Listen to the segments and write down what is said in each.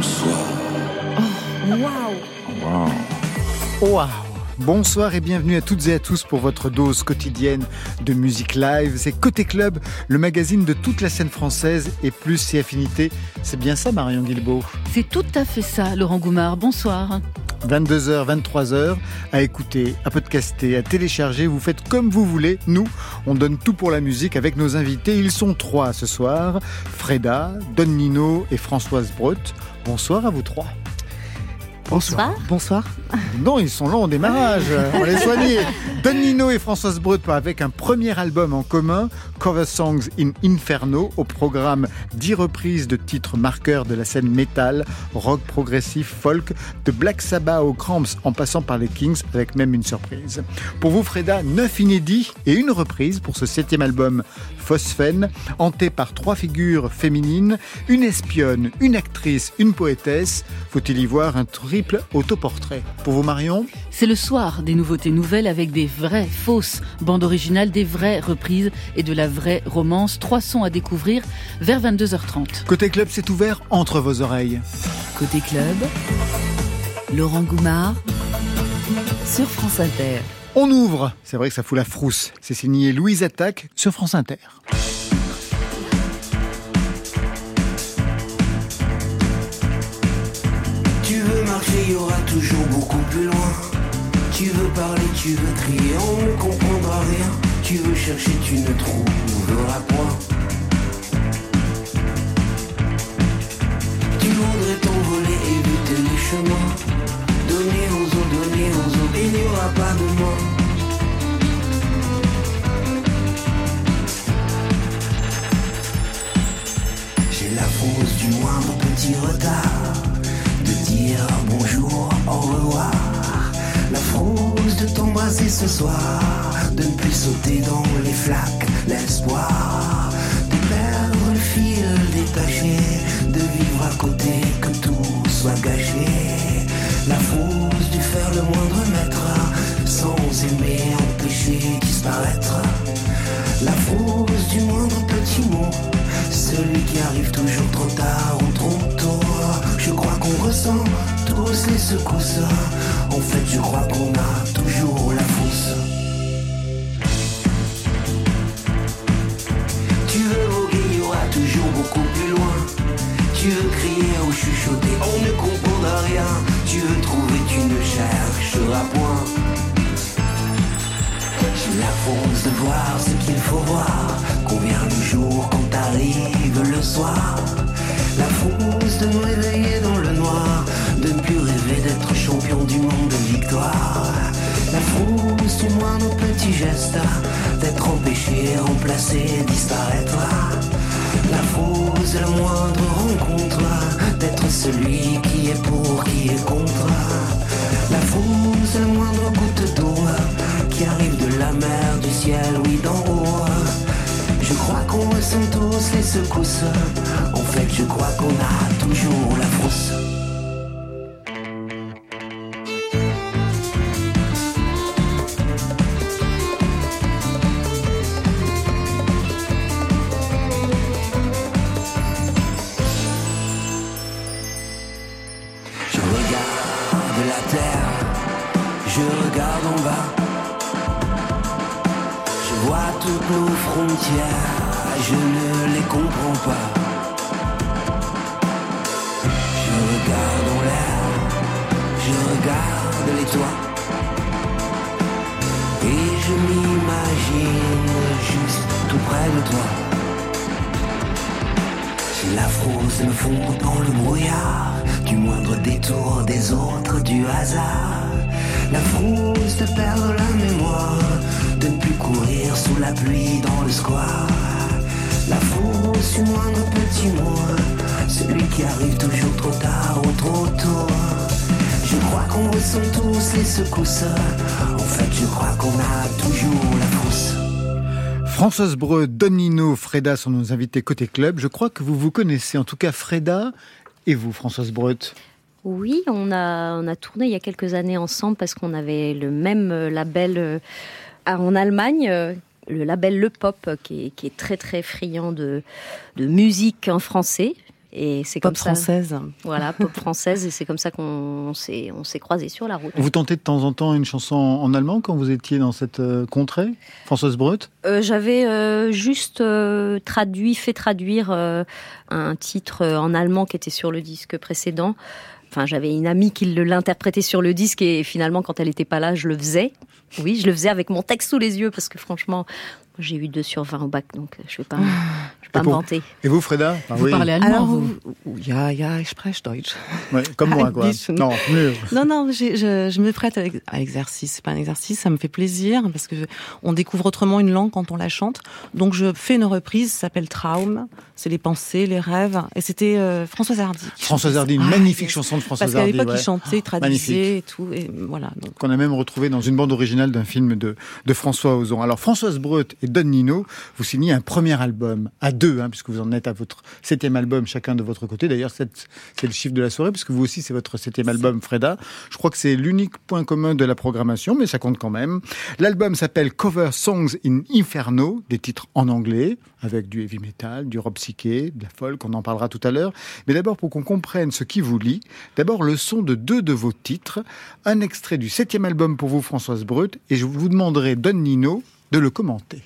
Bonsoir. Wow. Bonsoir et bienvenue à toutes et à tous pour votre dose quotidienne de musique live. C'est Côté Club, le magazine de toute la scène française et plus si affinité. C'est bien ça, Marion Guilbeault C'est tout à fait ça, Laurent Goumard. Bonsoir. 22h, 23h, à écouter, à podcaster, à télécharger. Vous faites comme vous voulez. Nous, on donne tout pour la musique avec nos invités. Ils sont trois ce soir. Freda, Don Nino et Françoise Brot. Bonsoir à vous trois. Bonsoir. Bonsoir. Non, ils sont là en démarrage. On les soigné. Don Nino et Françoise Brut avec un premier album en commun, Cover Songs in Inferno, au programme 10 reprises de titres marqueurs de la scène métal, rock progressif, folk, de Black Sabbath aux Cramps en passant par les Kings avec même une surprise. Pour vous, Freda, 9 inédits et une reprise pour ce septième album Phosphène, hanté par trois figures féminines, une espionne, une actrice, une poétesse. Faut-il y voir un triple autoportrait? Pour vous, Marion? C'est le soir des nouveautés nouvelles avec des vraies, fausses bandes originales, des vraies reprises et de la vraie romance. Trois sons à découvrir vers 22h30. Côté club, c'est ouvert entre vos oreilles. Côté club, Laurent Goumard sur France Inter. On ouvre, c'est vrai que ça fout la frousse. C'est signé Louise Attaque sur France Inter. Tu veux marcher, il y aura toujours beaucoup plus loin. Tu veux parler, tu veux crier, on ne comprendra rien. Tu veux chercher, tu ne trouveras point. Tu voudrais t'envoler, éviter les chemins. Donner aux autres, il n'y aura pas de moi. J'ai la fausse du moindre petit retard de dire bonjour, au revoir. La frousse de t'embrasser ce soir, de ne plus sauter dans les flaques, l'espoir de perdre le fil détaché, de vivre à côté, que tout soit gâché. La frousse du faire le moindre mètre, sans aimer, empêcher disparaître. La frousse du moindre petit mot, celui qui arrive toujours trop tard ou trop tôt. Je crois qu'on ressent tous les secousses. En fait, je crois qu'on a toujours la frousse. Tu veux voguer, il y aura toujours beaucoup plus loin. Tu veux crier ou chuchoter, on ne comprendra rien. Tu veux trouver, tu ne chercheras point. J'ai la force de voir ce qu'il faut voir. Combien le jour quand arrive le soir? La frousse de me réveiller dans le noir. De ne plus rêver d'être champion du monde de victoire. La frousse du moindre petit geste. D'être empêché, remplacé, disparaître. La frousse de la moindre rencontre. D'être celui qui est pour, qui est contre. La frousse de la moindre goutte d'eau qui arrive de la mer, du ciel, oui d'en haut. Je crois qu'on ressent tous les secousses. En fait, je crois qu'on a toujours la frousse. Qu'on ressent tous les secousses. En fait, je crois qu'on a toujours la frousse. Françoise Breu, Donino, Freda sont nos invités côté club. Je crois que vous vous connaissez, en tout cas Freda et vous, Françoise Breut. Oui, on a, on a tourné il y a quelques années ensemble parce qu'on avait le même euh, label euh, en Allemagne, euh, le label Le Pop, qui est, qui est très très friand de, de musique en français. Et c'est comme française. Voilà, pop française. Et c'est comme ça qu'on s'est, on s'est croisés sur la route. Vous tentez de temps en temps une chanson en allemand quand vous étiez dans cette euh, contrée, Françoise Breut euh, J'avais euh, juste euh, traduit, fait traduire euh, un titre en allemand qui était sur le disque précédent. Enfin, j'avais une amie qui l'interprétait sur le disque et finalement, quand elle n'était pas là, je le faisais. Oui, je le faisais avec mon texte sous les yeux parce que franchement, j'ai eu 2 sur 20 au bac, donc je ne vais pas, je vais pas me vanter. Et vous, Freda ah, Vous oui. parlez allemand, Alors, vous Ja, ja, ich spreche Deutsch. Ouais, comme moi, quoi. non, mieux. non, non, je, je, me prête à l'exercice. C'est pas un exercice, ça me fait plaisir parce que on découvre autrement une langue quand on la chante. Donc, je fais une reprise, ça s'appelle Traum. C'est les pensées, les rêves. Et c'était euh, Françoise Hardy. Françoise Hardy, une ah, magnifique yes. chanson de Françoise Hardy. Parce qu'à l'époque, ouais. il chantait, traduisait et tout. Et voilà. Donc. Qu'on a même retrouvé dans une bande originale d'un film de, de François Ozon. Alors, Françoise Breut Don Nino, vous signez un premier album à deux, hein, puisque vous en êtes à votre septième album chacun de votre côté. D'ailleurs, c'est le chiffre de la soirée, puisque vous aussi, c'est votre septième album, Freda. Je crois que c'est l'unique point commun de la programmation, mais ça compte quand même. L'album s'appelle Cover Songs in Inferno, des titres en anglais, avec du heavy metal, du rock psyché, de la folk, on en parlera tout à l'heure. Mais d'abord, pour qu'on comprenne ce qui vous lie, d'abord le son de deux de vos titres, un extrait du septième album pour vous, Françoise Brut, et je vous demanderai, Don Nino, de le commenter.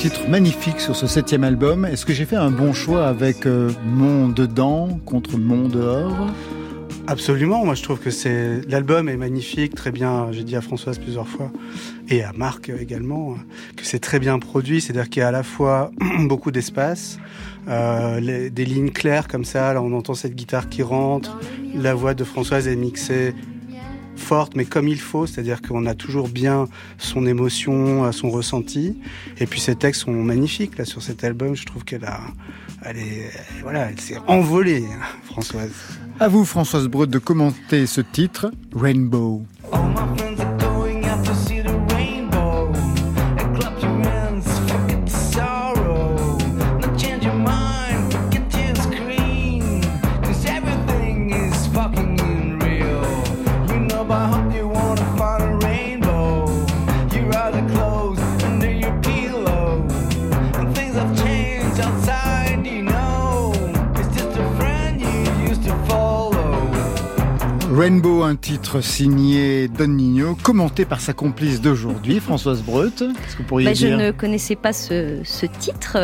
Titres magnifiques sur ce septième album. Est-ce que j'ai fait un bon choix avec euh, Mon dedans contre Mon dehors? Absolument, moi je trouve que c'est l'album est magnifique, très bien. J'ai dit à Françoise plusieurs fois et à Marc également que c'est très bien produit, c'est-à-dire qu'il y a à la fois beaucoup d'espace, euh, des lignes claires comme ça. Là, on entend cette guitare qui rentre, la voix de Françoise est mixée forte, mais comme il faut, c'est-à-dire qu'on a toujours bien son émotion, euh, son ressenti. Et puis ces textes sont magnifiques là sur cet album. Je trouve qu'elle a, elle est, voilà, elle s'est envolée, hein, Françoise. À vous, Françoise Breut, de commenter ce titre, Rainbow. Oh, Rainbow, un titre signé Don Nino, commenté par sa complice d'aujourd'hui, Françoise Breut. Qu'est-ce que vous pourriez bah, dire Je ne connaissais pas ce, ce titre.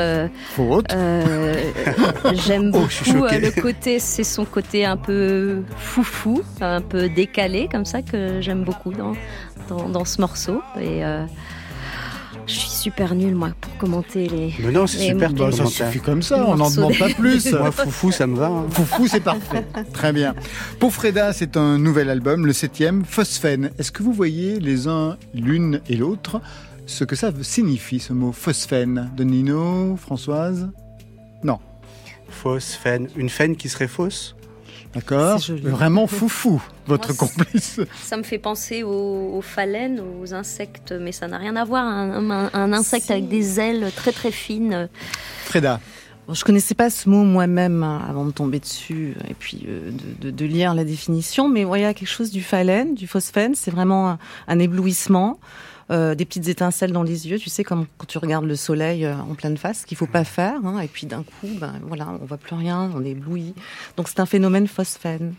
Faute. Euh, J'aime Oh, beaucoup euh, le côté, c'est son côté un peu foufou, un peu décalé, comme ça, que j'aime beaucoup dans, dans, dans ce morceau. Et euh, je suis super nulle, moi, pour commenter les. Mais non, c'est les super. Bah, ça suffit comme ça, on n'en demande pas plus. Moi, foufou, ça me va. hein. Foufou, c'est parfait. Très bien. Pour Freda, c'est un nouvel album, le septième, Phosphène. Est-ce que vous voyez les uns, l'une et l'autre, ce que ça signifie, ce mot phosphène? De Nino, Françoise? Non. Fausse, faine. Une faine qui serait fausse? D'accord. Vraiment foufou, votre Moi, complice. Ça me fait penser aux, aux phalènes, aux insectes, mais ça n'a rien à voir. Un, un- un insecte avec des ailes très très fines. Freda, Bon, je connaissais pas ce mot moi-même hein, avant de tomber dessus et puis euh, de, de- de lire la définition, mais ouais, il y a quelque chose du phalène, du phosphène, c'est vraiment un, un éblouissement, euh, des petites étincelles dans les yeux, tu sais, comme quand tu regardes le soleil euh, en pleine face, qu'il faut pas faire, hein, et puis d'un coup, ben voilà, on voit plus rien, on est ébloui. Donc c'est un phénomène phosphène.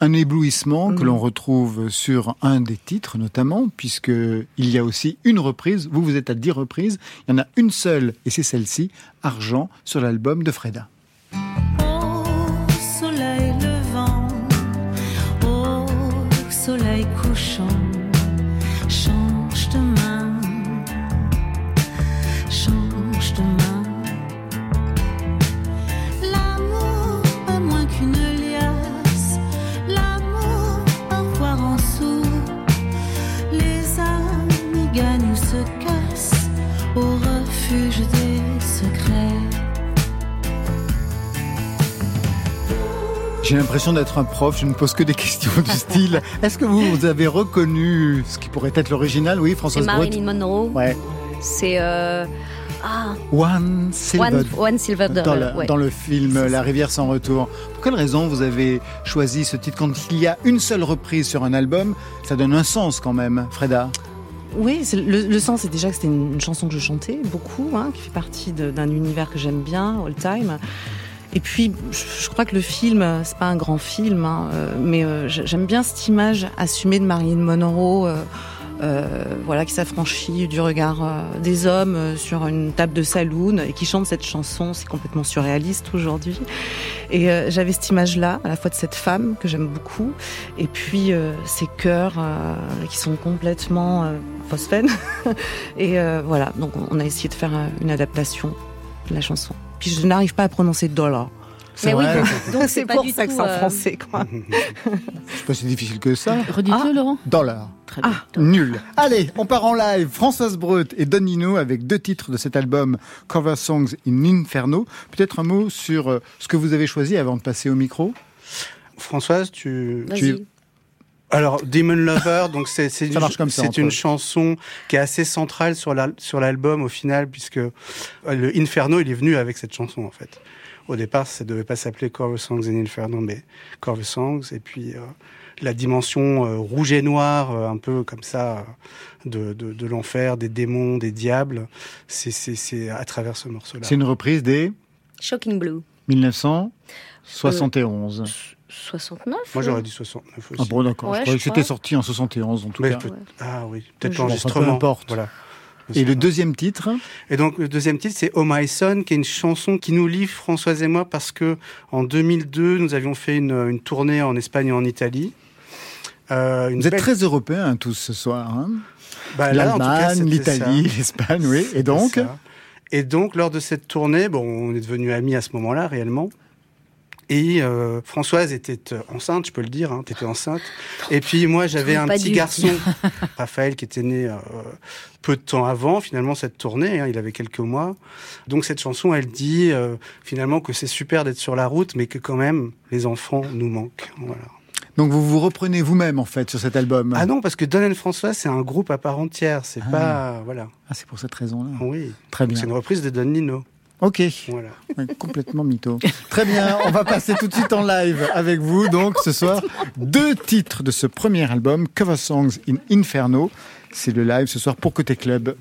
un éblouissement que Mhm. l'on retrouve sur un des titres notamment, puisque il y a aussi une reprise. Vous, vous êtes à dix reprises. Il y en a une seule, et c'est celle-ci, Argent, sur l'album de Freda. J'ai l'impression d'être un prof, je ne pose que des questions du style. Est-ce que vous, avez reconnu ce qui pourrait être l'original? Oui, Françoise C'est Marilyn Monroe. Ouais. C'est. Euh, ah. One Silver, One, Silver dans, le, film La rivière sans retour. Pour quelle raison vous avez choisi ce titre Quand il y a une seule reprise sur un album, ça donne un sens quand même, Freda oui, le, le sens, c'est déjà que c'était une, chanson que je chantais beaucoup, hein, qui fait partie d'un univers que j'aime bien, all time. Et puis, je, je crois que le film, c'est pas un grand film, hein, euh, mais euh, j'ai- j'aime bien cette image assumée de Marilyn Monroe, euh, voilà, qui s'affranchit du regard euh, des hommes euh, sur une table de saloon et qui chante cette chanson. C'est complètement surréaliste aujourd'hui. Et euh, j'avais cette image-là, à la fois de cette femme que j'aime beaucoup, et puis euh, ces chœurs euh, qui sont complètement euh, phosphènes. et euh, voilà, donc on a essayé de faire euh, une adaptation de la chanson. Puis je n'arrive pas à prononcer dollar. C'est Mais oui, vrai. donc C'est pour du ça que tout, c'est en euh, français, quoi. C'est pas si difficile que ça. Redites-le, Laurent. Dollar. Très bien. Nul. Allez, on part en live. Françoise Breut et Don Nino avec deux titres de cet album Cover Songs in Inferno. Peut-être un mot sur euh, ce que vous avez choisi avant de passer au micro. Françoise, tu, Vas-y. Alors, Demon Lover, donc c'est c'est Ça une, marche comme ça, c'est entre une eux. chanson qui est assez centrale sur la- sur l'album au final, puisque euh, le Inferno, il est venu avec cette chanson en fait. Au départ, ça devait pas s'appeler Cover Songs in Inferno, mais Cover Songs. Et puis euh, la dimension euh, rouge et noir, euh, un peu comme ça, de, de, de l'enfer, des démons, des diables, c'est c'est c'est à travers ce morceau-là. C'est une reprise des Shocking Blue. 1971. 69 Moi, j'aurais dit 69 aussi. Ah bon, d'accord. Ouais, c'était sorti en 71 en tout Mais cas. peut- Ah oui, peut-être l'enregistrement. peu importe. Voilà. Et le deuxième titre Et donc le deuxième titre c'est Oh My Son, qui est une chanson qui nous lie Françoise et moi parce que en 2002 nous avions fait une, une tournée en Espagne et en Italie. Euh, une Vous êtes belle- très européens tous ce soir. Hein Bah, L'Allemagne, l'Italie, l'Espagne, oui. Et donc. Et donc lors de cette tournée, bon, on est devenus amis à ce moment-là réellement. Et euh, Françoise était euh, enceinte, je peux le dire, hein, t'étais enceinte. Et puis moi, j'avais un petit dû. garçon, Raphaël, qui était né euh, peu de temps avant, finalement, cette tournée. hein, il avait quelques mois. Donc cette chanson, elle dit euh, finalement que c'est super d'être sur la route, mais que quand même, les enfants nous manquent. Voilà. Donc vous vous reprenez vous-même en fait sur cet album. Ah non, parce que Don and Françoise, c'est un groupe à part entière. C'est Ah. pas... Voilà. Ah, c'est pour cette raison-là. Oui. Très Donc, bien. C'est une reprise de Don Nino. Ok. Voilà. Complètement mytho. Très bien, on va passer tout de suite en live avec vous. Donc ce soir, deux titres de ce premier album, Cover Songs in Inferno. C'est le live ce soir pour Côté Club.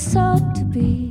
sought to be.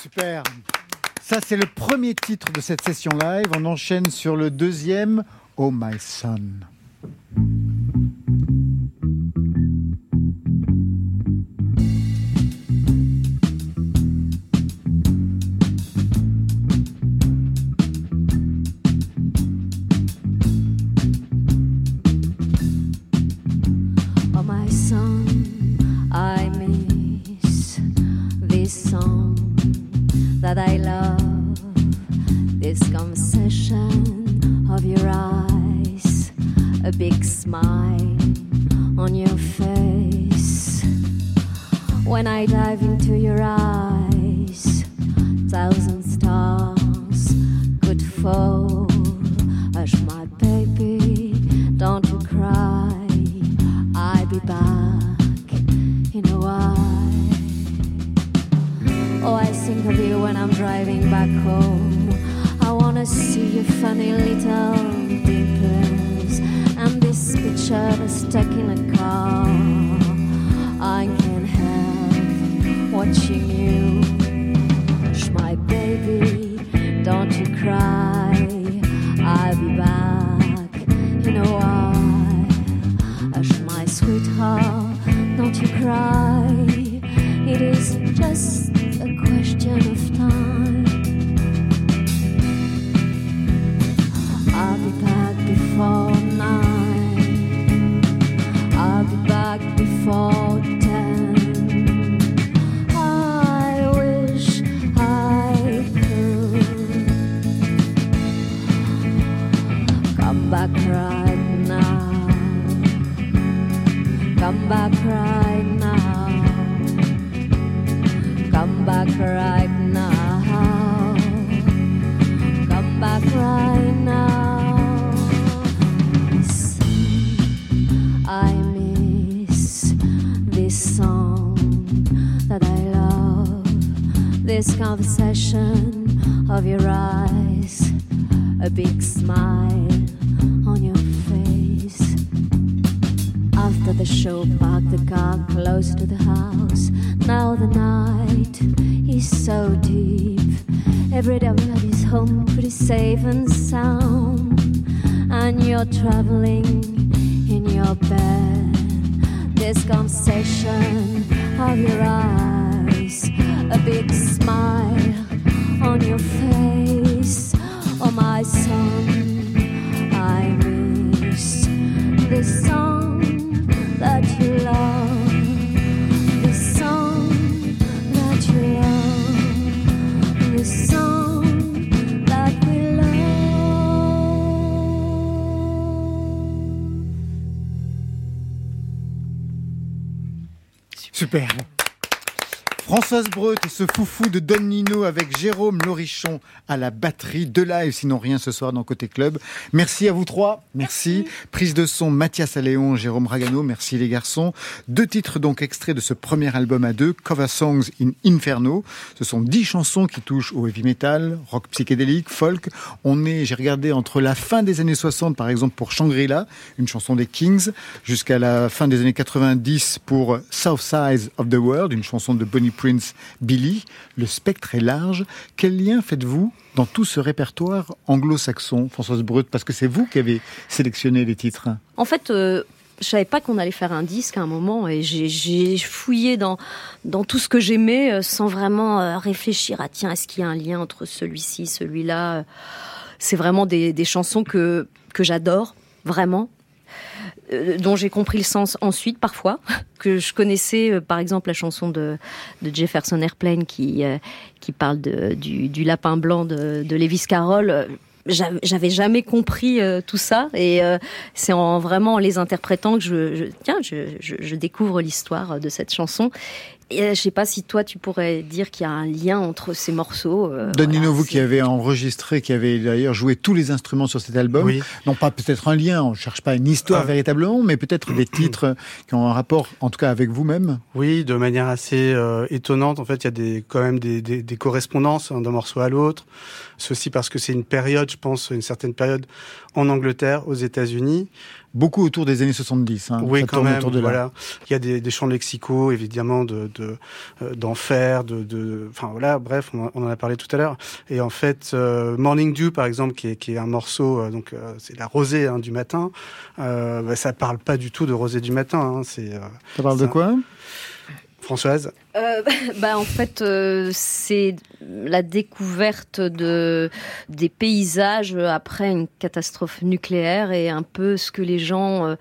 Super. Ça, c'est le premier titre de cette session live. On enchaîne sur le deuxième, Oh My Son. De Don Nino avec Jérôme Lorichon à la batterie. De live, sinon rien ce soir dans Côté Club. Merci à vous trois. Merci. Prise de son Mathias Alléon, Jérôme Ragano. Merci les garçons. Deux titres donc extraits de ce premier album à deux, Cover Songs in Inferno. Ce sont dix chansons qui touchent au heavy metal, rock psychédélique, folk. On est, j'ai regardé, entre la fin des années 60 par exemple pour Shangri-La, une chanson des Kings, jusqu'à la fin des années 90 pour South Sides of the World, une chanson de Bonnie Prince Billy. Le spectre est large. Quel lien faites-vous dans tout ce répertoire anglo-saxon, Françoise Breut Parce que c'est vous qui avez sélectionné les titres. En fait, euh, je savais pas qu'on allait faire un disque à un moment et j'ai- j'ai fouillé dans, dans tout ce que j'aimais euh, sans vraiment euh, réfléchir à tiens, est-ce qu'il y a un lien entre celui-ci, celui-là? C'est vraiment des, des chansons que, que j'adore, vraiment. Euh, dont j'ai compris le sens ensuite parfois, que je connaissais euh, par exemple la chanson de, de Jefferson Airplane qui, euh, qui parle de, du, du lapin blanc de, de Lewis Carroll. J'avais jamais compris euh, tout ça et euh, c'est en vraiment en les interprétant que je, je tiens je, je, je découvre l'histoire de cette chanson Et, euh, je sais pas si toi tu pourrais dire qu'il y a un lien entre ces morceaux. euh, Don Nino, voilà, vous qui avez enregistré, qui avez d'ailleurs joué tous les instruments sur cet album, Oui. non pas peut-être un lien, on ne cherche pas une histoire Ah. véritablement, mais peut-être des titres qui ont un rapport, en tout cas avec vous-même. Oui, de manière assez euh, étonnante. En fait, il y a des, quand même des, des, des correspondances hein, d'un morceau à l'autre. Ceci parce que c'est une période, je pense, une certaine période en Angleterre, aux États-Unis. Beaucoup autour des années 70. Hein, oui, ça quand même. autour de là. voilà. Il y a des, des chants lexicaux, évidemment, de euh, d'enfer, de, de, enfin voilà. Bref, on, on en a parlé tout à l'heure. Et en fait, euh, Morning Dew, par exemple, qui est, qui est un morceau, euh, donc euh, c'est la rosée hein, du matin. Euh, bah, ça parle pas du tout de rosée du matin. Hein, c'est Ça parle de quoi? Françoise. Euh, bah en fait euh, c'est la découverte de des paysages après une catastrophe nucléaire et un peu ce que les gens euh,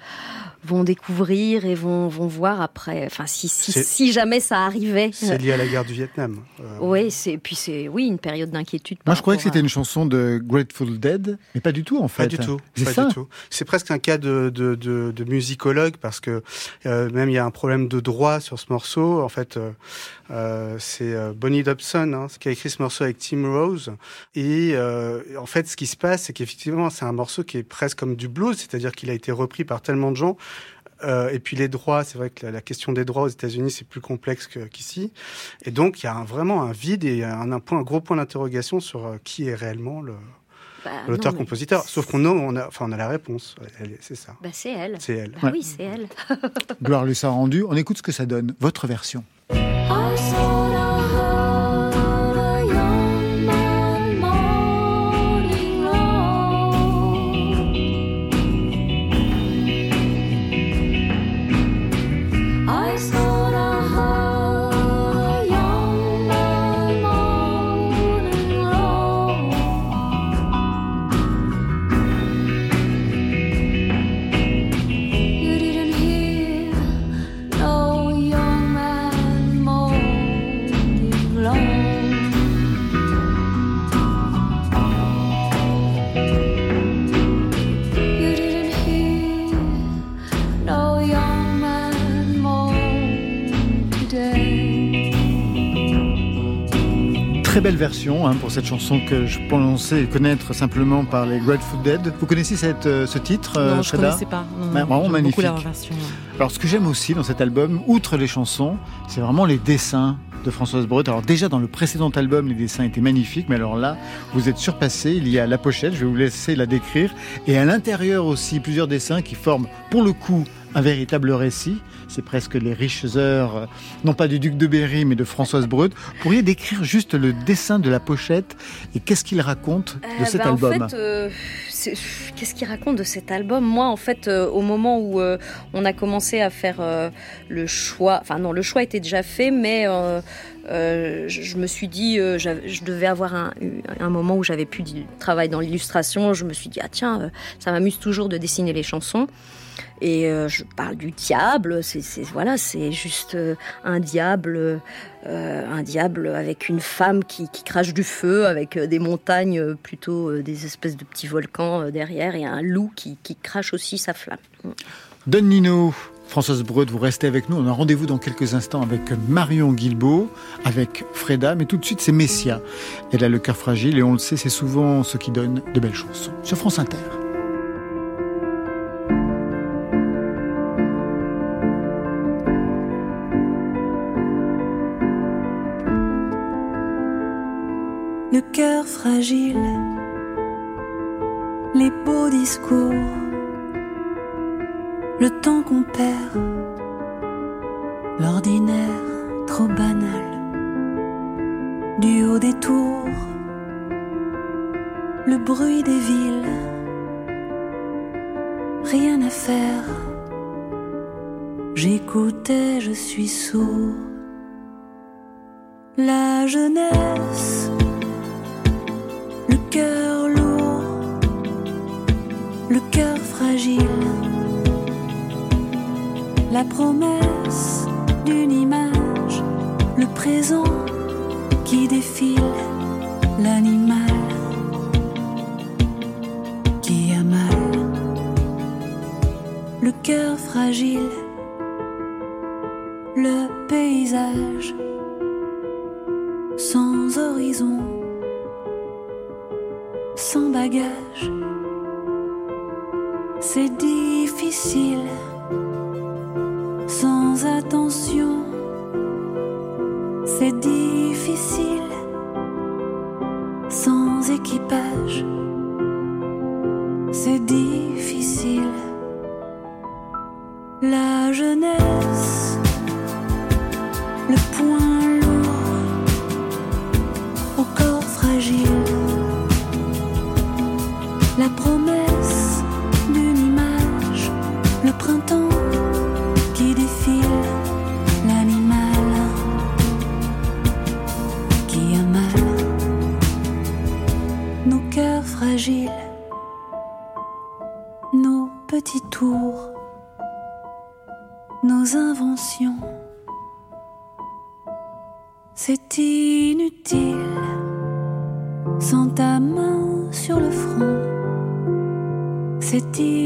vont découvrir et vont vont voir après. Enfin si si, jamais ça arrivait. C'est lié à la guerre du Vietnam. Euh, Oui, c'est puis c'est oui une période d'inquiétude. Moi, je croyais que c'était à- une chanson de Grateful Dead, mais pas du tout en fait. Pas du tout. C'est Pas ça. du tout. C'est presque un cas de, de, de, de musicologue parce que euh, même il y a un problème de droit sur ce morceau. En fait, c'est euh, Bonnie Dobson hein, qui a écrit ce morceau avec Tim Rose. Et euh, en fait, ce qui se passe, c'est qu'effectivement, c'est un morceau qui est presque comme du blues, c'est-à-dire qu'il a été repris par tellement de gens. Euh, et puis les droits, c'est vrai que la, la question des droits aux États-Unis c'est plus complexe qu'ici, et donc il y a un- vraiment un vide et un, un point, un gros point d'interrogation sur euh, qui est réellement le, Bah, l'auteur-compositeur. mais Sauf qu'on a, on a, enfin, on a la réponse. C'est ça. Bah, c'est elle. C'est elle. Bah Ouais. oui, c'est elle. Gloire lui soit rendue. On écoute ce que ça donne. Votre version. Our saw Très belle version hein, pour cette chanson que je pensais connaître simplement par les Grateful Dead. Vous connaissez cette, euh, ce titre, euh, non, je Freda connaissais pas. Non, vraiment magnifique. Beaucoup la version. Alors, ce que j'aime aussi dans cet album, outre les chansons, c'est vraiment les dessins de Françoise Breut. Alors, déjà, dans le précédent album, les dessins étaient magnifiques, mais alors là, vous êtes surpassé. Il y a la pochette, je vais vous laisser la décrire. Et à l'intérieur aussi, plusieurs dessins qui forment, pour le coup, un véritable récit. C'est presque les riches heures, euh, non pas du duc de Berry, mais de Françoise Breut. Pourriez décrire juste le dessin de la pochette et qu'est-ce qu'il raconte de Euh, cet bah, album En fait, euh, qu'est-ce qu'il raconte de cet album? Moi, en fait, euh, au moment où on a commencé à faire le choix, enfin non, le choix était déjà fait, mais euh, je, je me suis dit, euh, je devais avoir un, un moment où j'avais plus du travail dans l'illustration. Je me suis dit, ah tiens, euh, ça m'amuse toujours de dessiner les chansons. Et euh, je parle du diable, c'est voilà, c'est juste euh, un diable, euh, un diable avec une femme qui, crache du feu, avec des montagnes plutôt des espèces de petits volcans derrière, et un loup qui, crache aussi sa flamme. Don Nino, Françoise Breut, vous restez avec nous. On a rendez-vous dans quelques instants avec Marion Guilbeault, avec Freda, mais tout de suite c'est Messia. Elle a le cœur fragile et on le sait, c'est souvent ce qui donne de belles chansons. Sur France Inter. Le cœur fragile, les beaux discours, le temps qu'on perd, l'ordinaire trop banal, du haut des tours, le bruit des villes, rien à faire. J'écoutais, je suis sourd. La jeunesse cœur lourd, le cœur fragile, la promesse d'une image, le présent qui défile, l'animal qui a mal, le cœur fragile, nos petits tours nos inventions. C'est inutile sans ta main sur le front. C'est inutile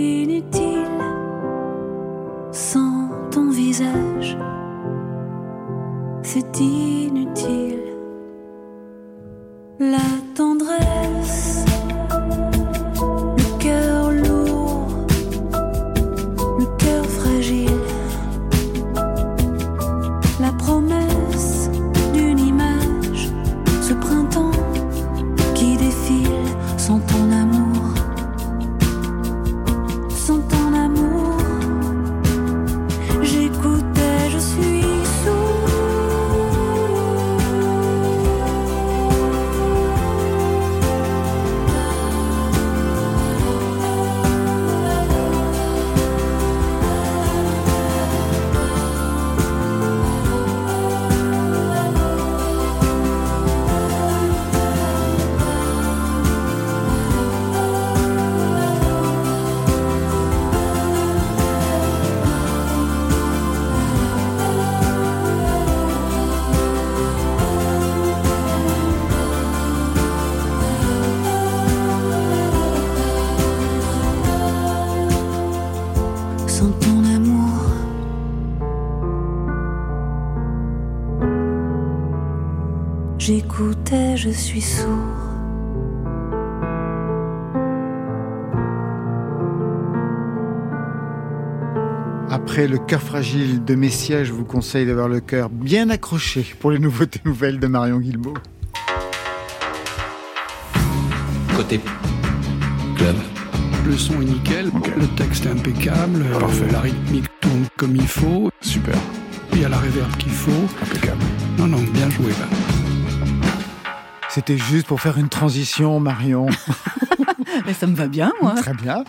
J'écoutais, je suis sourd. Après le cœur fragile de Messia, je vous conseille d'avoir le cœur bien accroché pour les nouveautés nouvelles de Marion Guilbault. Côté club. Le son est nickel, le texte est impeccable, euh, la rythmique tourne comme il faut. Super. Il y a la réverb qu'il faut. Impeccable. Non, non, bien joué là. C'était juste pour faire une transition, Marion. Mais ça me va bien, moi. Très bien.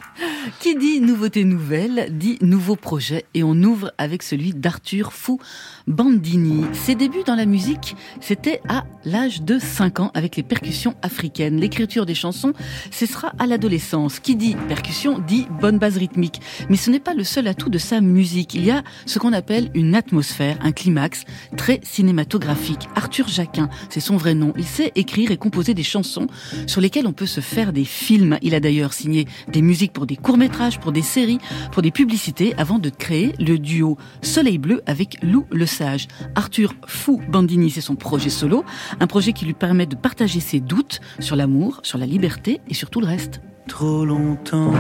Qui dit nouveauté nouvelle dit nouveau projet et on ouvre avec celui d'Arthur Fou Bandini. Ses débuts dans la musique, c'était à l'âge de 5 ans avec les percussions africaines. L'écriture des chansons cessera à l'adolescence. Qui dit percussion dit bonne base rythmique. Mais ce n'est pas le seul atout de sa musique. Il y a ce qu'on appelle une atmosphère, un climax très cinématographique. Arthur Jacquin, c'est son vrai nom. Il sait écrire et composer des chansons sur lesquelles on peut se faire des films. Il a d'ailleurs signé des musiques pour des courts-métrages, pour des séries, pour des publicités avant de créer le duo Soleil Bleu avec Lou Le Sage. Arthur Fou Bandini, c'est son projet solo, un projet qui lui permet de partager ses doutes sur l'amour, sur la liberté et sur tout le reste. Trop longtemps,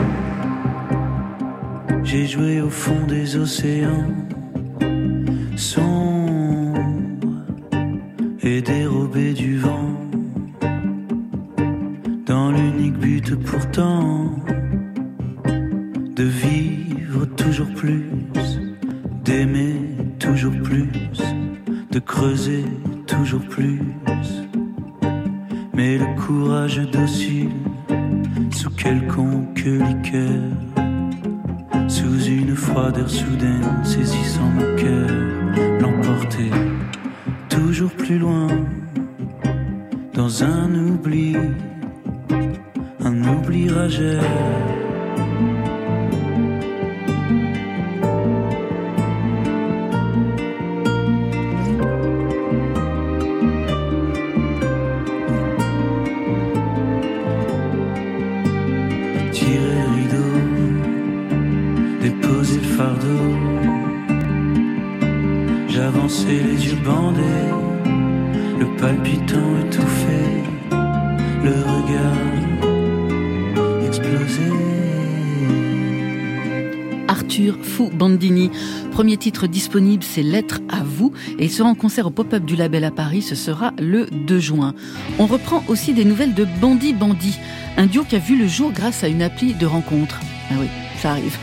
j'ai joué au fond des océans sombres et dérobé du vent. Dans l'unique but pourtant de vivre toujours plus, d'aimer toujours plus, de creuser toujours plus. Mais le courage docile sous quelconque liqueur, sous une froideur soudaine saisissant mon cœur, l'emporter toujours plus loin dans un oubli, un oubli rageur. Étouffé, le regard explosé. Arthur Fou Bandini. Premier titre disponible, c'est Lettre à vous et il sera en concert au pop-up du label à Paris, ce sera le 2 juin. On reprend aussi des nouvelles de Bandi Bandi, un duo qui a vu le jour grâce à une appli de rencontre. Ah oui, ça arrive.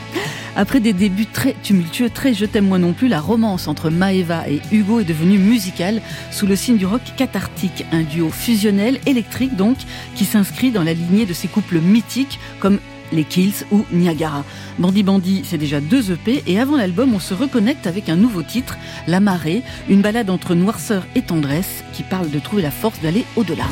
Après des débuts très tumultueux, très je t'aime moi non plus, la romance entre Maeva et Hugo est devenue musicale sous le signe du rock cathartique, un duo fusionnel, électrique donc, qui s'inscrit dans la lignée de ces couples mythiques comme les Kills ou Niagara. Bandi Bandi, c'est déjà deux EP et avant l'album, on se reconnecte avec un nouveau titre, La Marée, une balade entre noirceur et tendresse qui parle de trouver la force d'aller au-delà.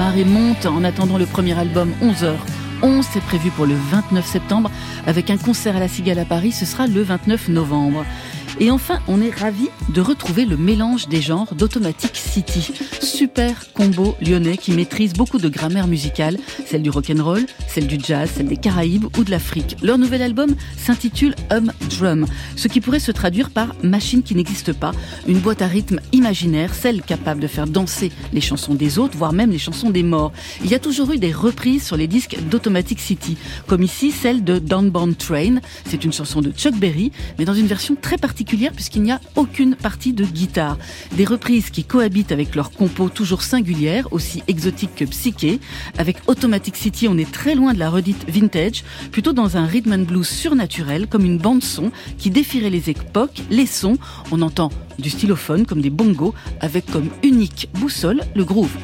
Marée monte en attendant le premier album 11h. 11, c'est prévu pour le 29 septembre avec un concert à la Cigale à Paris, ce sera le 29 novembre. Et enfin, on est ravi de retrouver le mélange des genres d'Automatic City. Super combo lyonnais qui maîtrise beaucoup de grammaire musicale, celle du rock'n'roll, celle du jazz, celle des Caraïbes ou de l'Afrique. Leur nouvel album s'intitule Hum Drum, ce qui pourrait se traduire par machine qui n'existe pas, une boîte à rythme imaginaire, celle capable de faire danser les chansons des autres, voire même les chansons des morts. Il y a toujours eu des reprises sur les disques d'Automatic City, comme ici celle de Downbound Train. C'est une chanson de Chuck Berry, mais dans une version très particulière puisqu'il n'y a aucune partie de guitare. Des reprises qui cohabitent avec leurs compos toujours singulières, aussi exotiques que psychées. Avec Automatic City, on est très loin de la redite vintage, plutôt dans un rhythm and blues surnaturel, comme une bande son qui défierait les époques, les sons. On entend du stylophone comme des bongos, avec comme unique boussole le groove.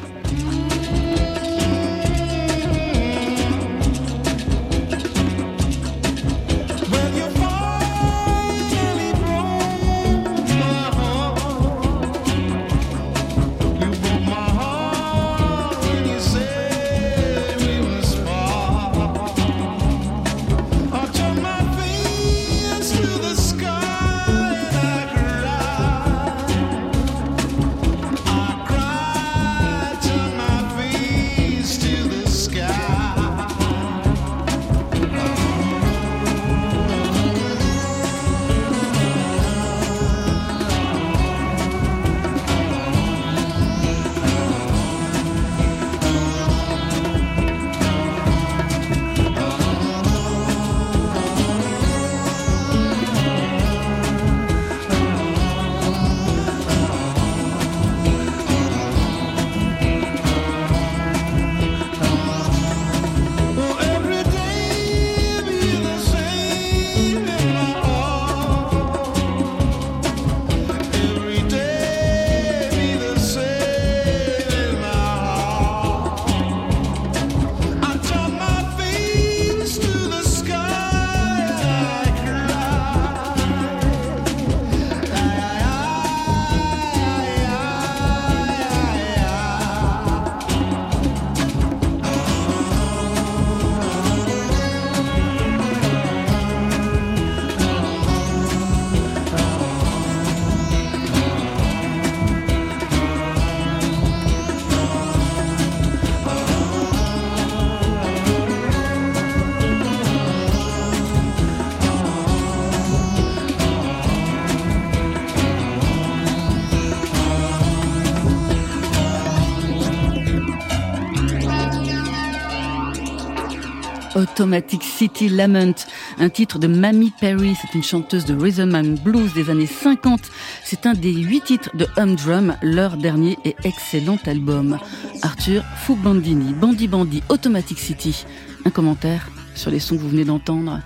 Automatic City Lament, un titre de Mamie Perry. C'est une chanteuse de rhythm and blues des années 50. C'est un des huit titres de Humdrum, leur dernier et excellent album. Arthur Fou Bandini, Bandi Bandi, Automatic City. Un commentaire sur les sons que vous venez d'entendre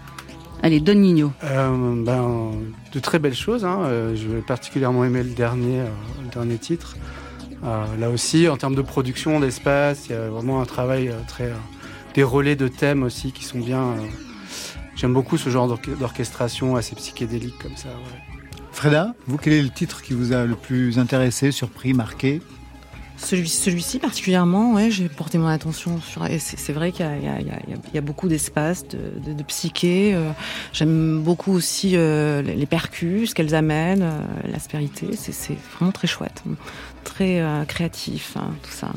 Allez, Don Nino. Euh, ben, de très belles choses. Hein. Euh, je vais particulièrement aimer le dernier, euh, le dernier titre. Là aussi, en termes de production, d'espace, il y a vraiment un travail très. Des relais de thèmes aussi qui sont bien. euh, J'aime beaucoup ce genre d'orche- d'orchestration assez psychédélique comme ça. ouais. Freda, vous, quel est le titre qui vous a le plus intéressé, surpris, marqué? Celui, celui-ci particulièrement, ouais, j'ai porté mon attention sur. Et c'est, vrai qu'il y a, y y beaucoup d'espace, de, de, de psyché. euh, j'aime beaucoup aussi euh, les, les percus, ce qu'elles amènent, euh, l'aspérité. C'est, c'est vraiment très chouette, très euh, créatif, hein, tout ça.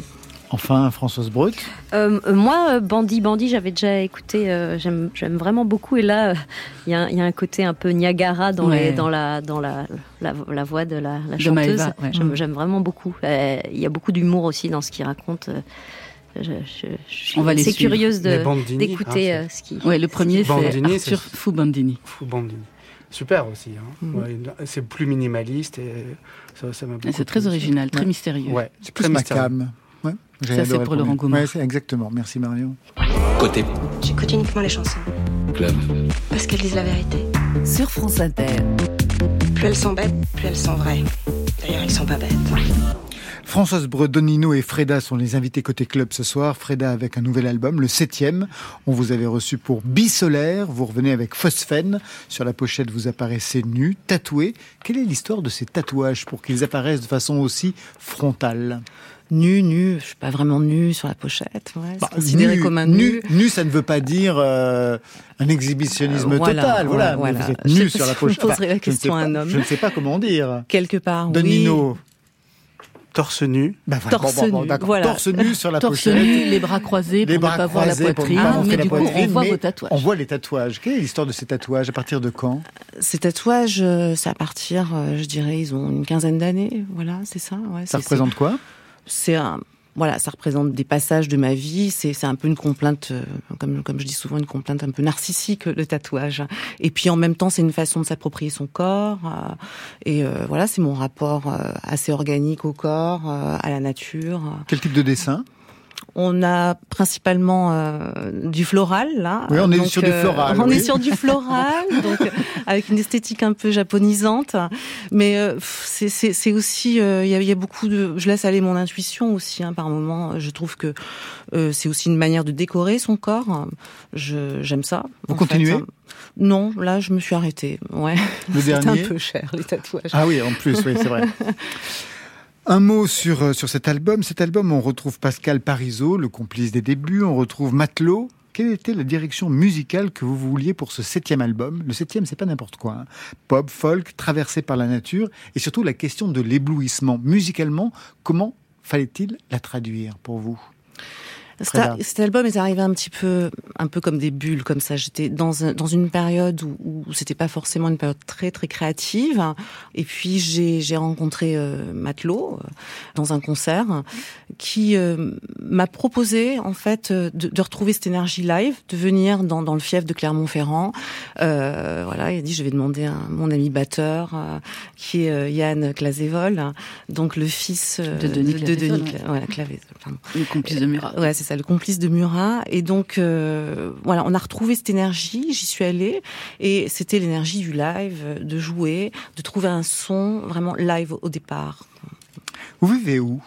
Enfin, Françoise Brut. Euh, euh, moi, euh, Bandit Bandit, j'avais déjà écouté, euh, j'aime vraiment beaucoup. Et là, euh, il y, a un- il y a un côté un peu Niagara dans, Ouais. les, dans, la, dans la, la, la voix de la, la chanteuse. Maëva, ouais. J'aime Mm. j'aime vraiment beaucoup. Euh, Il y a beaucoup d'humour aussi dans ce qu'il raconte. Je, je- je suis On va assez curieuse d'écouter euh, ce qui. Ouais, le premier, c'est Arthur c'est- Fou Bandini. Fou Bandini. Super aussi. hein. Ouais, c'est plus minimaliste et ça, m'a C'est très original, très mystérieux. Ouais, C'est très plus ma mystérieux. cam. Ça, c'est pour le Laurent. Gaumont. Ouais, exactement. Merci Marion. Côté J'écoute uniquement les chansons, club. parce qu'elles disent la vérité. Sur France Inter. Plus elles sont bêtes, plus elles sont vraies. D'ailleurs, ils sont pas bêtes. Françoise Bredonino et Freda sont les invités côté club ce soir. Freda avec un nouvel album, le septième. On vous avait reçu pour Bisolaire. Vous revenez avec Phosphène. Sur la pochette, vous apparaissez nu, tatoué. Quelle est l'histoire de ces tatouages pour qu'ils apparaissent de façon aussi frontale? Nu, nu, je suis pas vraiment nu sur la pochette. Ouais, Bah, considéré nu, comme un nu. nu. Nu, ça ne veut pas dire euh, un exhibitionnisme Euh, voilà, total. Voilà, voilà, Mais voilà. vous êtes Je nu sur la pochette. la je ne sais question à un pas- homme. Je ne sais pas comment dire. Quelque part, oui. Nino. Torse nu. Bah, Torse bon, bon, bon, nu, d'accord. voilà. Torse nu sur la Torse pochette. nu, les bras croisés Les pour bras ne pas voir la poitrine, pas montrer mais la du coup, on voit vos tatouages. On voit les tatouages. Quelle est l'histoire de ces tatouages? À partir de quand? Ces tatouages, euh, c'est à partir, je dirais, ils ont une quinzaine d'années. Voilà, c'est ça. Ouais, Ça représente quoi? C'est un voilà, ça représente des passages de ma vie. C'est un peu une complainte, euh, comme comme je dis souvent, une complainte un peu narcissique le tatouage. Et puis en même temps, c'est une façon de s'approprier son corps. euh, et euh, voilà, c'est mon rapport euh, assez organique au corps, à la nature. Quel type de dessin? On a principalement euh, du floral là. Oui, on est Donc, sur du floral, on oui. est sur du floral, donc euh, avec une esthétique un peu japonisante. Mais euh, c'est- aussi, euh, il y, y a beaucoup de. Je laisse aller mon intuition aussi. Hein, par moment, je trouve que euh, c'est aussi une manière de décorer son corps. Je j'aime ça. Vous continuez? Fait. Non, là, je me suis arrêtée. Ouais. Le C'est un dernier? peu cher les tatouages. Ah oui, en plus, oui, c'est vrai. Un mot sur, euh, sur cet album. Cet album, on retrouve Pascal Parisot, le complice des débuts. On retrouve Matelot. Quelle était la direction musicale que vous vouliez pour ce septième album? Le septième, c'est pas n'importe quoi. hein. Pop, folk, traversé par la nature, et surtout la question de l'éblouissement. Musicalement, comment fallait-il la traduire pour vous? Cet, album est arrivé un petit peu, un peu comme des bulles, comme ça. J'étais dans, un- dans une période où, où c'était pas forcément une période très très créative. Et puis j'ai j'ai rencontré euh, Matelot euh, dans un concert qui euh, m'a proposé en fait euh, de, de retrouver cette énergie live, de venir dans, dans le fief de Clermont-Ferrand. Euh, voilà, il a dit je vais demander à mon ami batteur euh, qui est euh, Yann Clazévol, donc le fils De Denis de, Denis ouais. Voilà, pardon. Le complice de Murat. Ouais, c'est ça, le complice de Murat. Et donc, euh, voilà, on a retrouvé cette énergie. J'y suis allée et c'était l'énergie du live, de jouer, de trouver un son vraiment live au départ. Vous vivez où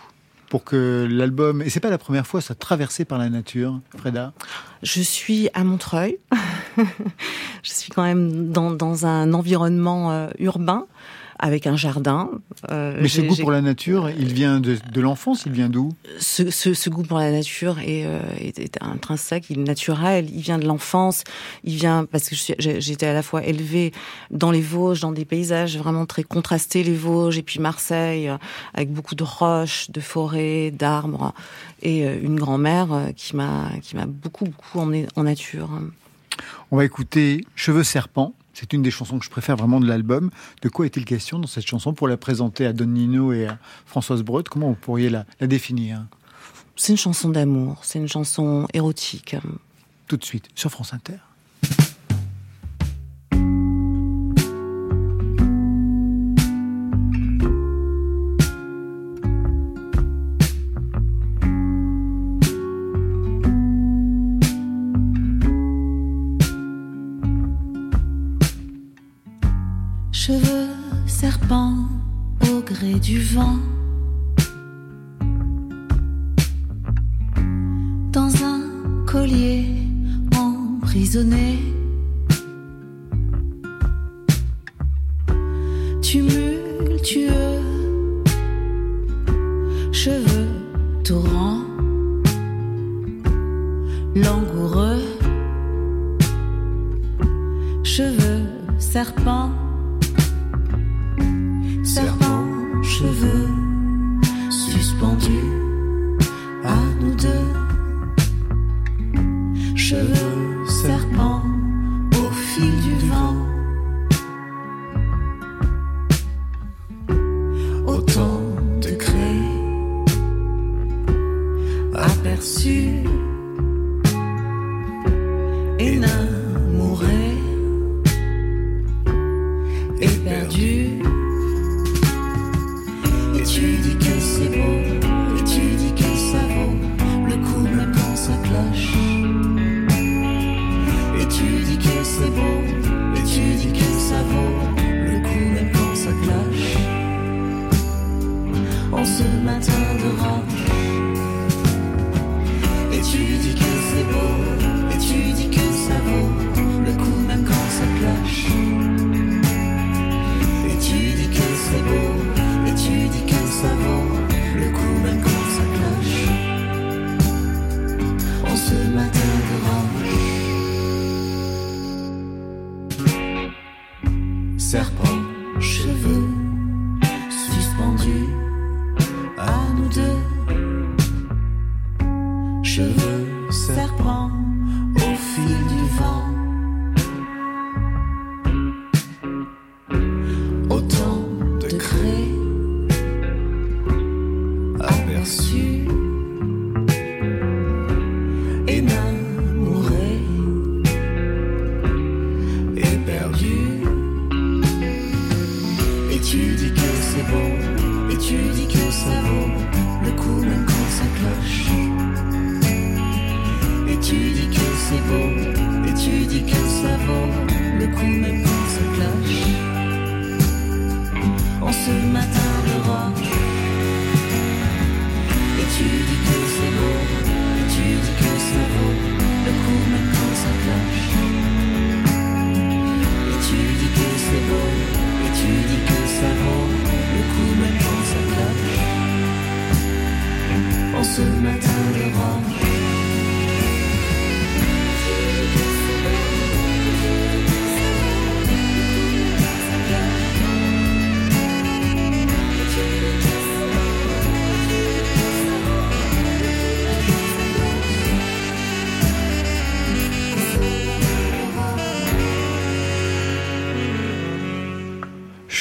pour que l'album, et c'est pas la première fois, soit traversé par la nature, Freda? Je suis à Montreuil. je suis quand même dans, dans un environnement euh, urbain avec un jardin. Euh, Mais ce goût pour la nature, il vient de, de l'enfance, il vient d'où? Ce, ce, ce goût pour la nature est, euh, est, est intrinsèque, il est naturel, il vient de l'enfance, il vient parce que été à la fois élevée dans les Vosges, dans des paysages vraiment très contrastés, les Vosges, et puis Marseille, euh, avec beaucoup de roches, de forêts, d'arbres, et euh, une grand-mère qui m'a qui m'a beaucoup beaucoup emmenée en nature. On va écouter Cheveux serpents. C'est une des chansons que je préfère vraiment de l'album. De quoi est-il question dans cette chanson pour la présenter à Don Nino et à Françoise Breut Comment vous pourriez la, la définir? C'est une chanson d'amour, c'est une chanson érotique. tout de suite sur France Inter.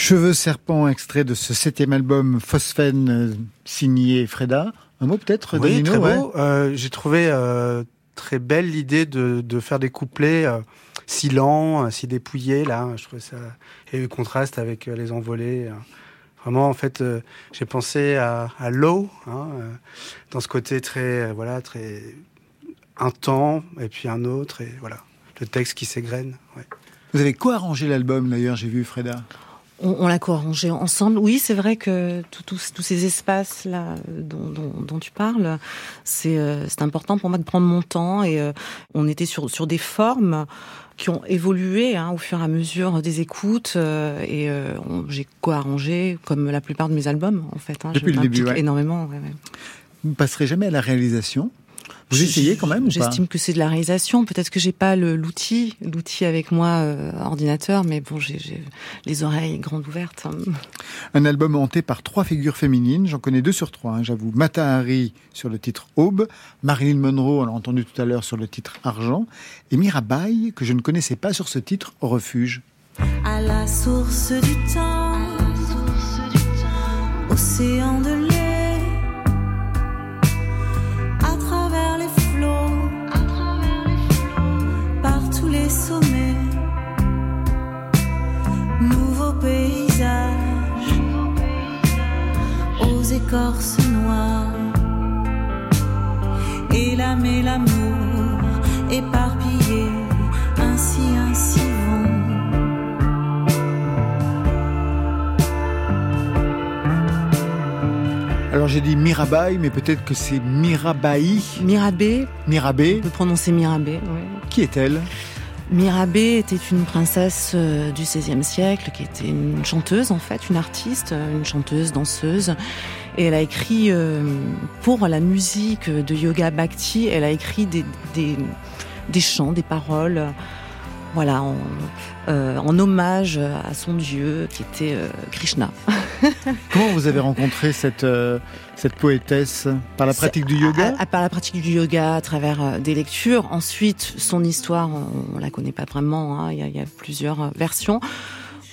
Cheveux serpents, extrait de ce septième album Phosphène euh, signé Freda. Un mot peut-être, Oui, Danilo, très ouais. beau. Euh, J'ai trouvé euh, très belle l'idée de, de faire des couplets euh, si lents, si dépouillés. Là, je trouvais ça et le contraste avec les envolées. euh. Vraiment, en fait, euh, j'ai pensé à, à Low, hein, euh, dans ce côté très, euh, voilà, très un temps et puis un autre et voilà, le texte qui s'égrène. Ouais. Vous avez co-arrangé l'album d'ailleurs, j'ai vu Freda? On, on l'a co-arrangé ensemble. Oui, c'est vrai que tous ces espaces-là euh, dont, dont, dont tu parles, c'est euh, important pour moi de prendre mon temps. Et euh, on était sur, sur des formes qui ont évolué hein, au fur et à mesure des écoutes. euh, et euh, j'ai co-arrangé, comme la plupart de mes albums, en fait. Hein, Depuis je le début, ouais. énormément. ouais, ouais. Vous ne passerez jamais à la réalisation? Vous essayez quand même J'estime que c'est de la réalisation. Peut-être que j'ai pas l'outil, l'outil avec moi, euh, ordinateur, mais bon, j'ai les oreilles grandes ouvertes. Un album hanté par trois figures féminines, j'en connais deux sur trois, hein, j'avoue. Mata Hari sur le titre Aube, Marilyn Monroe, on l'a entendu tout à l'heure sur le titre Argent, et Mirabai, que je ne connaissais pas sur ce titre Refuge. à la source du temps, océan de des sommets, nouveaux aux écorces noires. Et l'âme et l'amour éparpillés, ainsi, ainsi vont. Alors j'ai dit Mirabai, mais peut-être que c'est Mirabai. Mirabé. Mirabé. On peut prononcer Mirabé, oui. Qui est-elle? Mirabé était une princesse euh, du XVIe siècle qui était une chanteuse en fait, une artiste, euh, une chanteuse, danseuse. Et elle a écrit euh, pour la musique de yoga bhakti, elle a écrit des, des, des chants, des paroles, voilà, en, euh, en hommage à son dieu qui était euh, Krishna. Comment vous avez rencontré cette, euh, cette poétesse? Par la pratique du yoga? à, à part la pratique du yoga, à travers des lectures. Ensuite, son histoire, on, on la connaît pas vraiment. hein, Il y, a, il y a plusieurs versions.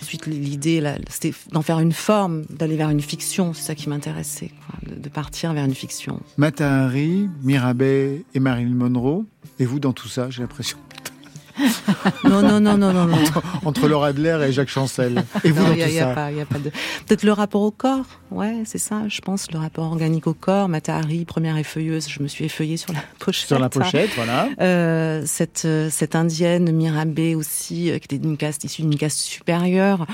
Ensuite, l'idée, c'était d'en faire une forme, d'aller vers une fiction. C'est ça qui m'intéressait, de, de partir vers une fiction. Mata Hari, Mirabai et Marilyn Monroe. Et vous dans tout ça, j'ai l'impression? Non, non, non, non, non, non. Entre Laura Adler et Jacques Chancel. Et vous Non, dans y a- tout il y a ça pas- il y a pas de. Peut-être le rapport au corps. Ouais, c'est ça. Je pense le rapport organique au corps. Matahari, première effeuilleuse. Je me suis effeuillée sur la pochette. Sur la pochette, voilà. Euh, cette euh, cette indienne Mirabé aussi, euh, qui était d'une caste issue d'une caste supérieure.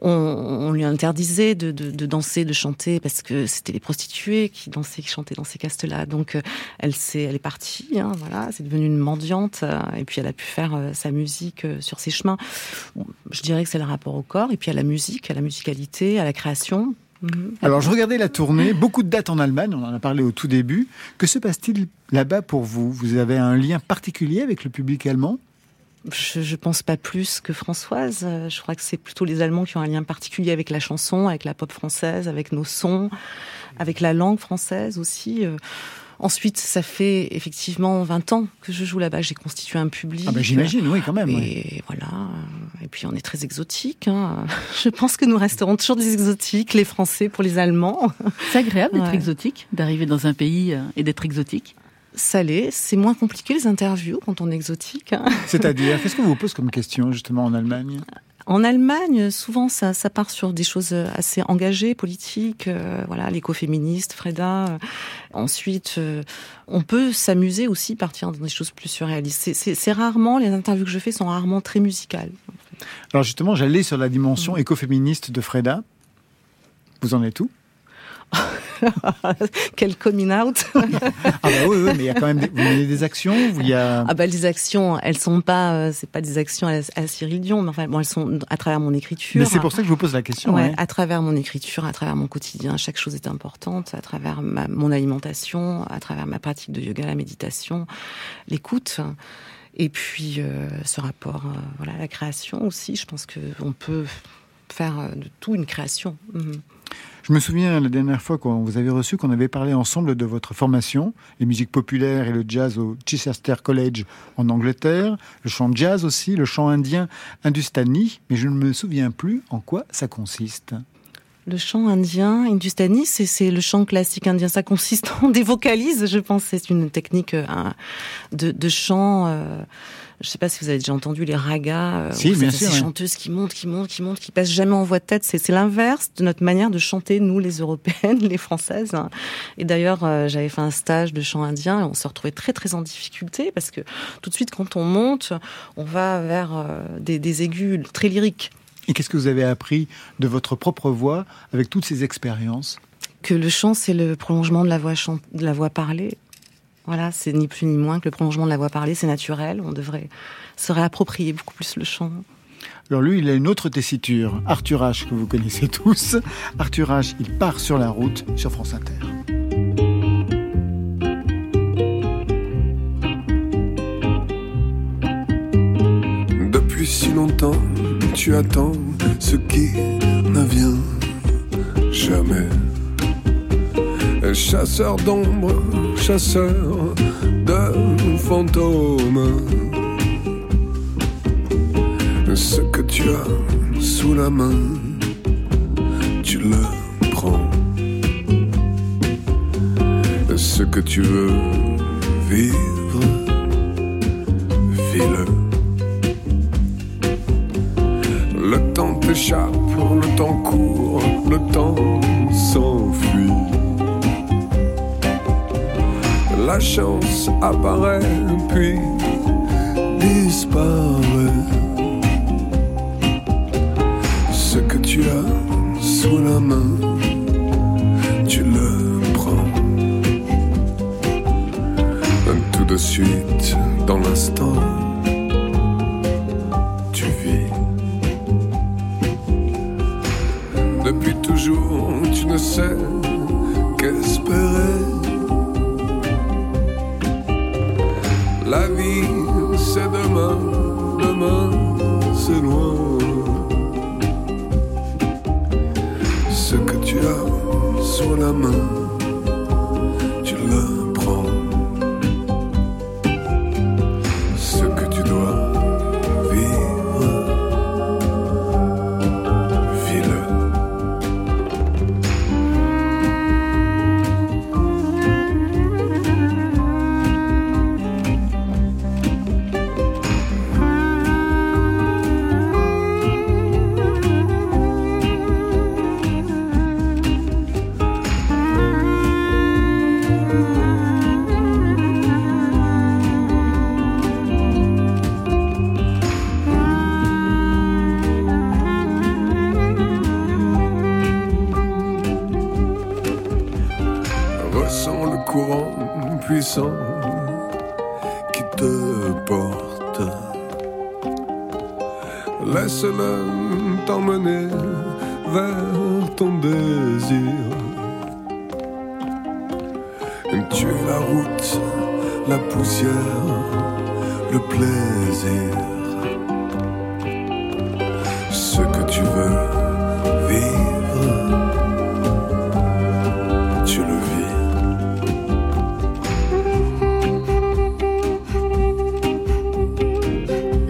On, lui interdisait de, danser, de chanter parce que c'était les prostituées qui dansaient, qui chantaient dans ces castes-là. Donc euh, elle s'est, elle est partie, hein, voilà, c'est devenue une mendiante euh, et puis elle a pu faire euh, sa musique sur ses chemins. Je dirais que c'est le rapport au corps et puis à la musique, à la musicalité, à la création. Mhm. Alors je regardais la tournée, beaucoup de dates en Allemagne, on en a parlé au tout début. Que se passe-t-il là-bas pour vous? Vous avez un lien particulier avec le public allemand? Je, je pense pas plus que Françoise. Euh, Je crois que c'est plutôt les Allemands qui ont un lien particulier avec la chanson, avec la pop française, avec nos sons, avec la langue française aussi. Euh, Ensuite, ça fait effectivement 20 ans que je joue là-bas. J'ai constitué un public. Ah bah j'imagine, oui, quand même. Et oui. voilà. Et puis on est très exotique. hein. Je pense que nous resterons toujours des exotiques, les Français pour les Allemands. C'est agréable d'être Ouais. exotique, d'arriver dans un pays euh, et d'être exotique. Salé, c'est moins compliqué les interviews quand on est exotique. hein. C'est-à-dire, qu'est-ce qu'on vous pose comme question justement en Allemagne? En Allemagne, souvent, ça, ça part sur des choses assez engagées, politiques, euh, voilà, l'écoféministe, Freda. Ensuite, euh, on peut s'amuser aussi, partir dans des choses plus surréalistes. C'est- rarement, les interviews que je fais sont rarement très musicales. Alors justement, j'allais sur la dimension écoféministe de Freda. Vous en êtes où? Quel coming out Ah bah oui, oui, mais il y a quand même des, vous menez des actions, il y a... Ah bah les actions, elles sont pas, euh, c'est pas des actions à, à Cyril Dion, mais enfin bon, elles sont à travers mon écriture. Mais c'est pour ça que je vous pose la question. Ouais, ouais. à travers mon écriture, à travers mon quotidien, chaque chose est importante, à travers ma- mon alimentation, à travers ma pratique de yoga, la méditation, l'écoute. Et puis euh, ce rapport euh, voilà, à la création aussi, je pense qu'on peut faire euh, de tout une création. Mhm. Je me souviens la dernière fois qu'on vous avait reçu, qu'on avait parlé ensemble de votre formation, les musiques populaires et le jazz au Chichester College en Angleterre, le chant jazz aussi, le chant indien hindustani, mais je ne me souviens plus en quoi ça consiste. Le chant indien, hindustani, c'est le chant classique indien. Ça consiste en des vocalises, je pense. C'est une technique euh, de chant. euh, je sais pas si vous avez déjà entendu les ragas. euh, Si, bien sûr, Ces ouais. chanteuses qui montent, qui montent, qui montent, qui passent jamais en voix de tête. C'est l'inverse de notre manière de chanter, nous, les Européennes, les Françaises. Et d'ailleurs, euh, j'avais fait un stage de chant indien et on se retrouvait très, très en difficulté parce que tout de suite, quand on monte, on va vers euh, des, des aigus très lyriques. Et qu'est-ce que vous avez appris de votre propre voix avec toutes ces expériences? Que le chant c'est le prolongement de la voix chan- de la voix parlée. Voilà, c'est ni plus ni moins que le prolongement de la voix parlée, c'est naturel. On devrait se réapproprier beaucoup plus le chant. Alors lui, il a une autre tessiture, Arthur H, que vous connaissez tous. Arthur H, il part sur la route sur France Inter. Depuis si longtemps, tu attends ce qui ne vient jamais. Chasseur d'ombre, chasseur de fantômes. Ce que tu as sous la main, tu le prends. Ce que tu veux vivre, vis-le. Le temps t'échappe, le temps court, le temps s'enfuit la chance apparaît puis disparaît. Ce que tu as sous la main, tu le prends. Tout de suite, dans l'instant.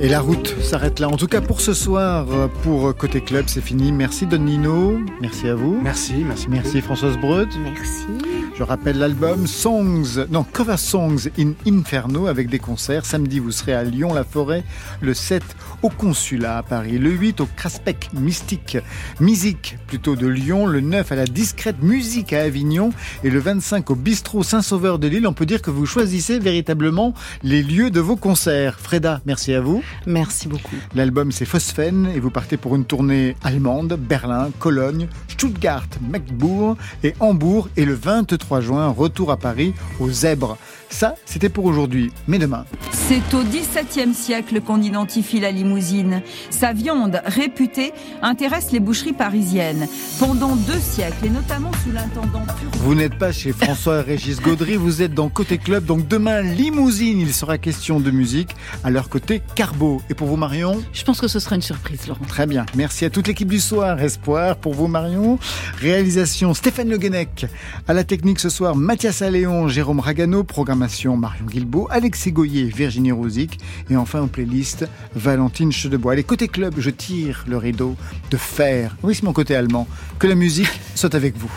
Et la route s'arrête là. En tout cas, pour ce soir, pour Côté Club, c'est fini. Merci Don Nino. Merci à vous. Merci, merci. Merci Françoise Breut. Merci. Je rappelle l'album Songs, non, Cover Songs in Inferno avec des concerts. Samedi, vous serez à Lyon-la-Forêt. Le 7 au Consulat à Paris. Le 8 au Craspec Mystique Musique plutôt de Lyon. Le 9 à la Discrète Musique à Avignon. Et le 25 au Bistrot Saint-Sauveur de Lille. On peut dire que vous choisissez véritablement les lieux de vos concerts. Freda, merci à vous. Merci beaucoup. L'album c'est Phosphen et vous partez pour une tournée allemande, Berlin, Cologne, Stuttgart, Magdebourg et Hambourg. Et le 23 juin, retour à Paris aux Zèbres. Ça, c'était pour aujourd'hui. Mais demain. C'est au XVIIe siècle qu'on identifie la limousine. Sa viande, réputée, intéresse les boucheries parisiennes. Pendant deux siècles, et notamment sous l'intendant. Vous n'êtes pas chez François Régis Gaudry, vous êtes dans Côté Club. Donc demain, limousine, il sera question de musique. À leur côté, Carbo. Et pour vous, Marion Je pense que ce sera une surprise, Laurent. Très bien. Merci à toute l'équipe du soir. Espoir pour vous, Marion. Réalisation Stéphane Le Guenec. À la technique ce soir, Mathias Alléon, Jérôme Ragano. Programmation Marion Guilbault, Alexis Goyer, Virginie Rosic. Et enfin, en playlist, Valentine Chedebois. Allez, côté club, je tire le rideau de fer. Oui, c'est mon côté allemand. Que la musique soit avec vous.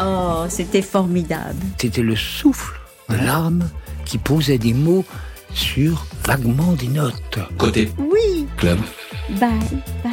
Oh, c'était formidable. C'était le souffle de l'âme qui posait des mots sur vaguement des notes. Côté Oui. club. Bye, bye.